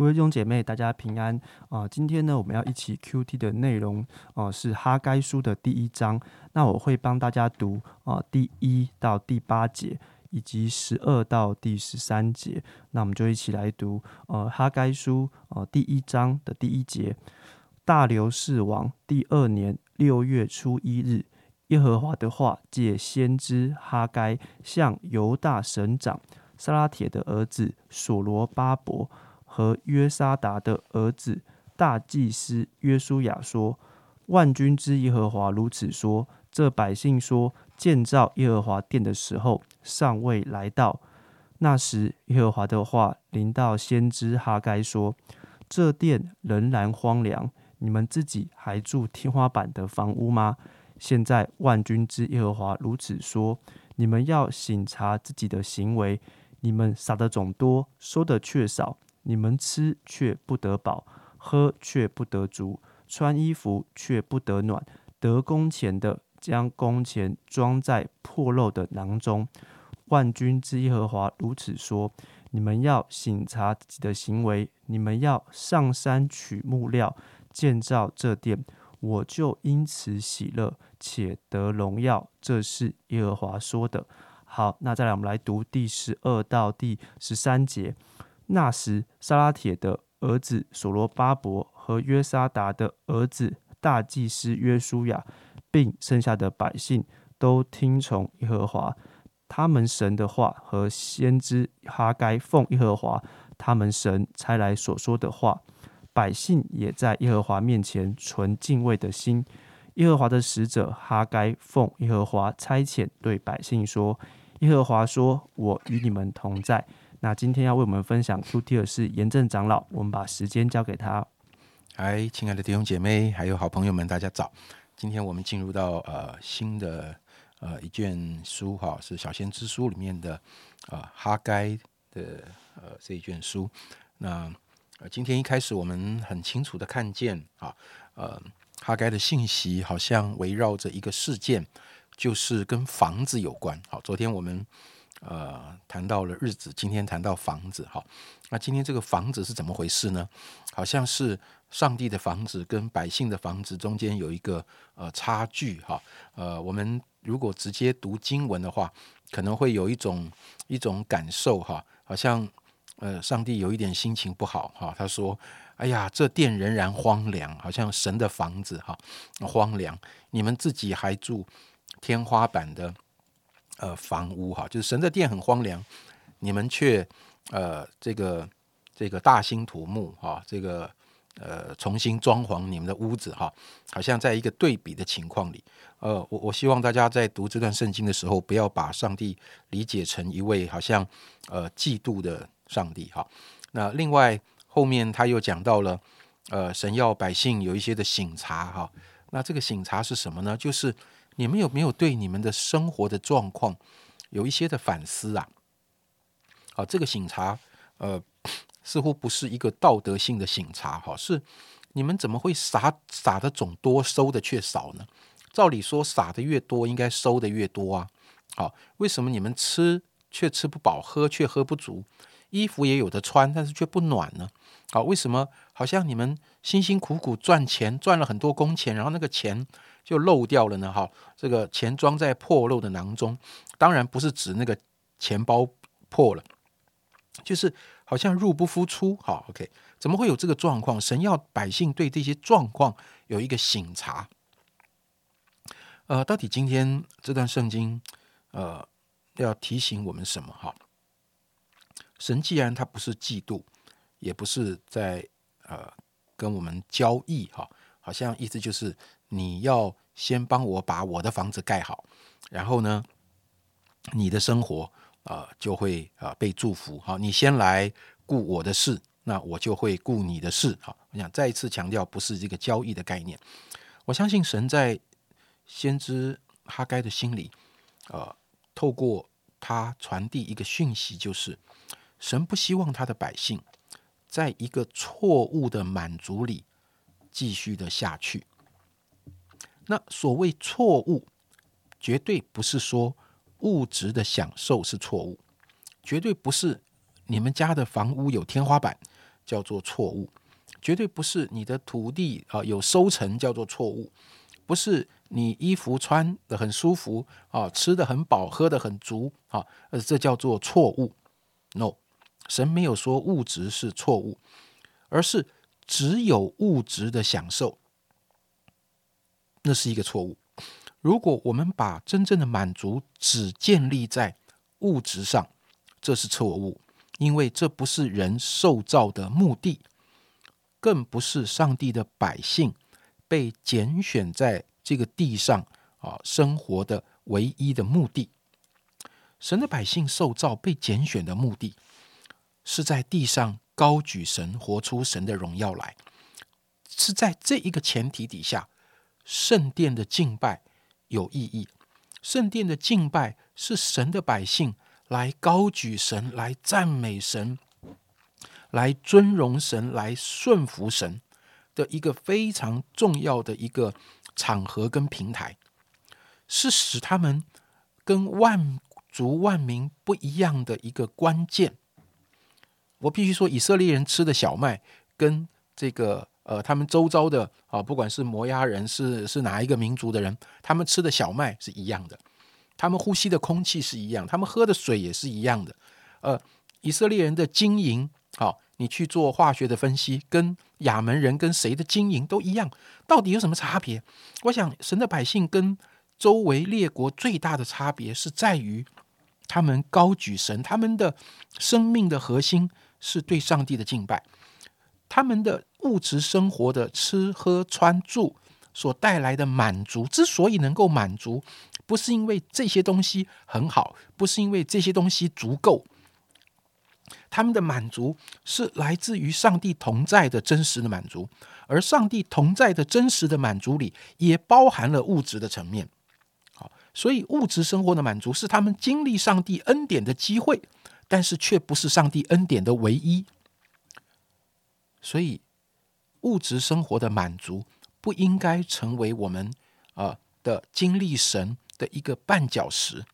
各位弟兄姐妹，大家平安啊！今天呢，我们要一起 Q T 的内容啊，是哈该书的第一章。那我会帮大家读啊，第一到第八节，以及十二到第十三节。那我们就一起来读呃哈该书啊第一章的第一节：大流士王第二年六月初一日，耶和华的话借先知哈该向犹大省长撒拉铁的儿子所罗巴伯。和约沙达的儿子大祭司约书亚说：“万军之耶和华如此说：这百姓说建造耶和华殿的时候尚未来到。那时，耶和华的话临到先知哈该说：这殿仍然荒凉，你们自己还住天花板的房屋吗？现在，万军之耶和华如此说：你们要省察自己的行为，你们撒的种多，收的却少。”你们吃却不得饱，喝却不得足，穿衣服却不得暖。得工钱的将工钱装在破漏的囊中。万军之耶和华如此说：你们要省察自己的行为，你们要上山取木料建造这殿，我就因此喜乐且得荣耀。这是耶和华说的。好，那再来，我们来读第十二到第十三节。那时，沙拉铁的儿子所罗巴伯和约沙达的儿子大祭司约书亚，并剩下的百姓都听从耶和华他们神的话和先知哈该奉耶和华他们神差来所说的话。百姓也在耶和华面前存敬畏的心。耶和华的使者哈该奉耶和华差遣对百姓说：“耶和华说，我与你们同在。”那今天要为我们分享 Q T 的是严正长老，我们把时间交给他。嗨，亲爱的弟兄姐妹，还有好朋友们，大家早！今天我们进入到呃新的呃一卷书哈，是小先知书里面的呃哈该的呃这一卷书。那今天一开始，我们很清楚的看见啊，呃哈该的信息好像围绕着一个事件，就是跟房子有关。好，昨天我们。呃，谈到了日子，今天谈到房子，哈，那今天这个房子是怎么回事呢？好像是上帝的房子跟百姓的房子中间有一个呃差距，哈，呃，我们如果直接读经文的话，可能会有一种一种感受，哈，好像呃上帝有一点心情不好，哈，他说，哎呀，这殿仍然荒凉，好像神的房子，哈，荒凉，你们自己还住天花板的。呃，房屋哈，就是神的殿很荒凉，你们却呃，这个这个大兴土木哈，这个呃重新装潢你们的屋子哈，好像在一个对比的情况里。呃，我我希望大家在读这段圣经的时候，不要把上帝理解成一位好像呃嫉妒的上帝哈。那另外后面他又讲到了，呃，神要百姓有一些的醒察哈。那这个醒察是什么呢？就是。你们有没有对你们的生活的状况有一些的反思啊？好，这个醒察，呃，似乎不是一个道德性的醒察，哈，是你们怎么会撒撒的总多，收的却少呢？照理说，撒的越多，应该收的越多啊。好，为什么你们吃却吃不饱，喝却喝不足，衣服也有的穿，但是却不暖呢？好，为什么好像你们辛辛苦苦赚钱，赚了很多工钱，然后那个钱？就漏掉了呢，哈，这个钱装在破漏的囊中，当然不是指那个钱包破了，就是好像入不敷出，好，OK，怎么会有这个状况？神要百姓对这些状况有一个醒察。呃，到底今天这段圣经，呃，要提醒我们什么？哈，神既然他不是嫉妒，也不是在呃跟我们交易，哈，好像意思就是。你要先帮我把我的房子盖好，然后呢，你的生活啊就会啊被祝福。好，你先来顾我的事，那我就会顾你的事。好，我想再一次强调，不是这个交易的概念。我相信神在先知哈该的心里，呃，透过他传递一个讯息，就是神不希望他的百姓在一个错误的满足里继续的下去。那所谓错误，绝对不是说物质的享受是错误，绝对不是你们家的房屋有天花板叫做错误，绝对不是你的土地啊有收成叫做错误，不是你衣服穿的很舒服啊，吃的很饱，喝的很足啊，呃，这叫做错误。No，神没有说物质是错误，而是只有物质的享受，那是一个错误。如果我们把真正的满足只建立在物质上，这是错误，因为这不是人受造的目的，更不是上帝的百姓被拣选在这个地上啊生活的唯一的目的。神的百姓受造被拣选的目的，是在地上高举神，活出神的荣耀来。是在这一个前提底下，圣殿的敬拜。有意义，圣殿的敬拜是神的百姓来高举神、来赞美神、来尊荣神、来顺服神的一个非常重要的一个场合跟平台，是使他们跟万族万民不一样的一个关键。我必须说，以色列人吃的小麦跟这个。呃，他们周遭的啊，不管是摩押人，是是哪一个民族的人，他们吃的小麦是一样的，他们呼吸的空气是一样，他们喝的水也是一样的。呃，以色列人的经营，好，你去做化学的分析，跟亚门人跟谁的经营都一样，到底有什么差别？我想，神的百姓跟周围列国最大的差别是在于，他们高举神，他们的生命的核心是对上帝的敬拜。他们的物质生活的吃喝穿住所带来的满足，之所以能够满足，不是因为这些东西很好，不是因为这些东西足够，他们的满足是来自于上帝同在的真实的满足，而上帝同在的真实的满足里，也包含了物质的层面。好，所以物质生活的满足是他们经历上帝恩典的机会，但是却不是上帝恩典的唯一。所以，物质生活的满足不应该成为我们啊的经历神的一个绊脚石。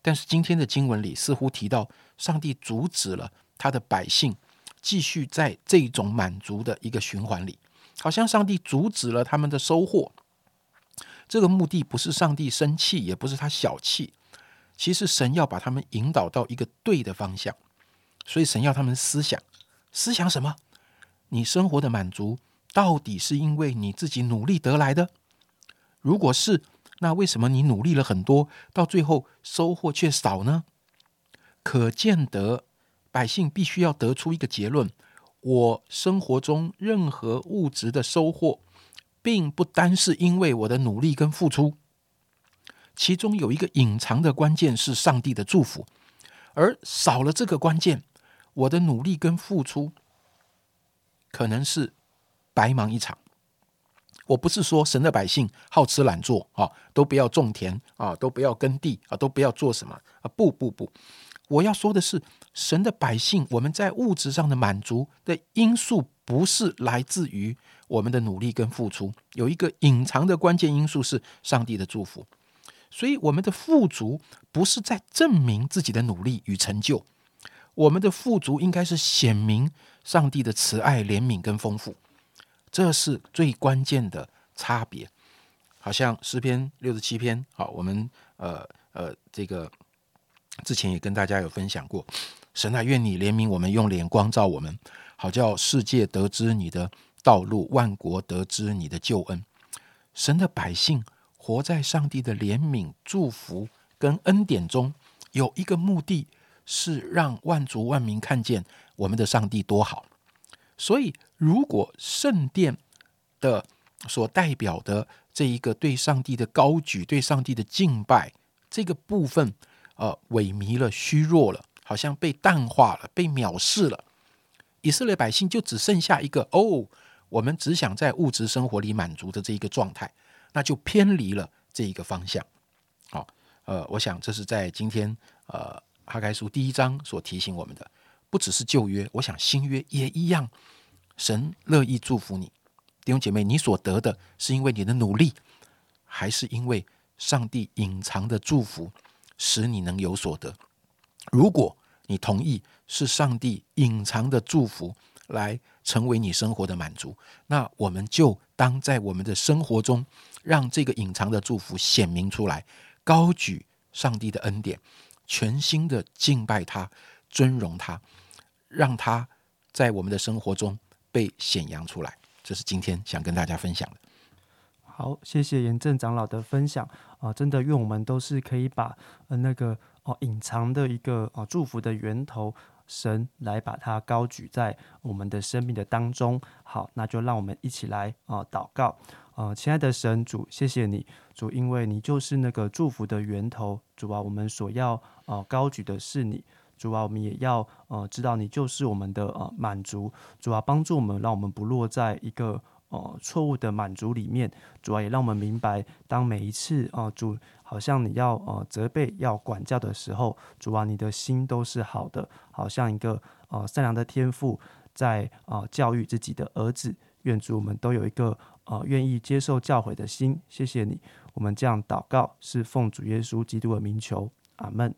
但是今天的经文里似乎提到，上帝阻止了他的百姓继续在这种满足的一个循环里，好像上帝阻止了他们的收获。这个目的不是上帝生气，也不是他小气，其实神要把他们引导到一个对的方向。所以神要他们思想，思想什么？你生活的满足到底是因为你自己努力得来的？如果是，那为什么你努力了很多，到最后收获却少呢？可见得百姓必须要得出一个结论：我生活中任何物质的收获，并不单是因为我的努力跟付出，其中有一个隐藏的关键是上帝的祝福，而少了这个关键，我的努力跟付出。可能是白忙一场。我不是说神的百姓好吃懒做啊，都不要种田啊，都不要耕地啊，都不要做什么啊？不不不，我要说的是，神的百姓，我们在物质上的满足的因素，不是来自于我们的努力跟付出，有一个隐藏的关键因素是上帝的祝福。所以，我们的富足不是在证明自己的努力与成就，我们的富足应该是显明。上帝的慈爱、怜悯跟丰富，这是最关键的差别。好像诗篇六十七篇，好，我们呃呃，这个之前也跟大家有分享过。神啊，愿你怜悯我们，用脸光照我们，好叫世界得知你的道路，万国得知你的救恩。神的百姓活在上帝的怜悯、祝福跟恩典中，有一个目的。是让万族万民看见我们的上帝多好，所以如果圣殿的所代表的这一个对上帝的高举、对上帝的敬拜这个部分，呃，萎靡了、虚弱了，好像被淡化了、被藐视了，以色列百姓就只剩下一个哦，我们只想在物质生活里满足的这一个状态，那就偏离了这一个方向。好，呃，我想这是在今天呃。哈该书第一章所提醒我们的，不只是旧约，我想新约也一样。神乐意祝福你，弟兄姐妹，你所得的是因为你的努力，还是因为上帝隐藏的祝福使你能有所得？如果你同意是上帝隐藏的祝福来成为你生活的满足。那我们就当在我们的生活中，让这个隐藏的祝福显明出来，高举上帝的恩典，全心的敬拜他，尊荣他，让他在我们的生活中被显扬出来。这是今天想跟大家分享的。好，谢谢严正长老的分享啊！真的，愿我们都是可以把呃那个哦隐藏的一个啊祝福的源头神来把它高举在我们的生命的当中。好，那就让我们一起来啊祷告啊，亲爱的神主，谢谢你主，因为你就是那个祝福的源头。主啊，我们所要啊高举的是你。主啊，我们也要呃知道你就是我们的呃满足。主啊，帮助我们，让我们不落在一个。哦，错误的满足里面，主要也让我们明白，当每一次哦，主好像你要呃责备、要管教的时候，主啊，你的心都是好的，好像一个呃善良的天父在啊教育自己的儿子。愿主我们都有一个呃愿意接受教诲的心。谢谢你，我们这样祷告是奉主耶稣基督的名求，阿门。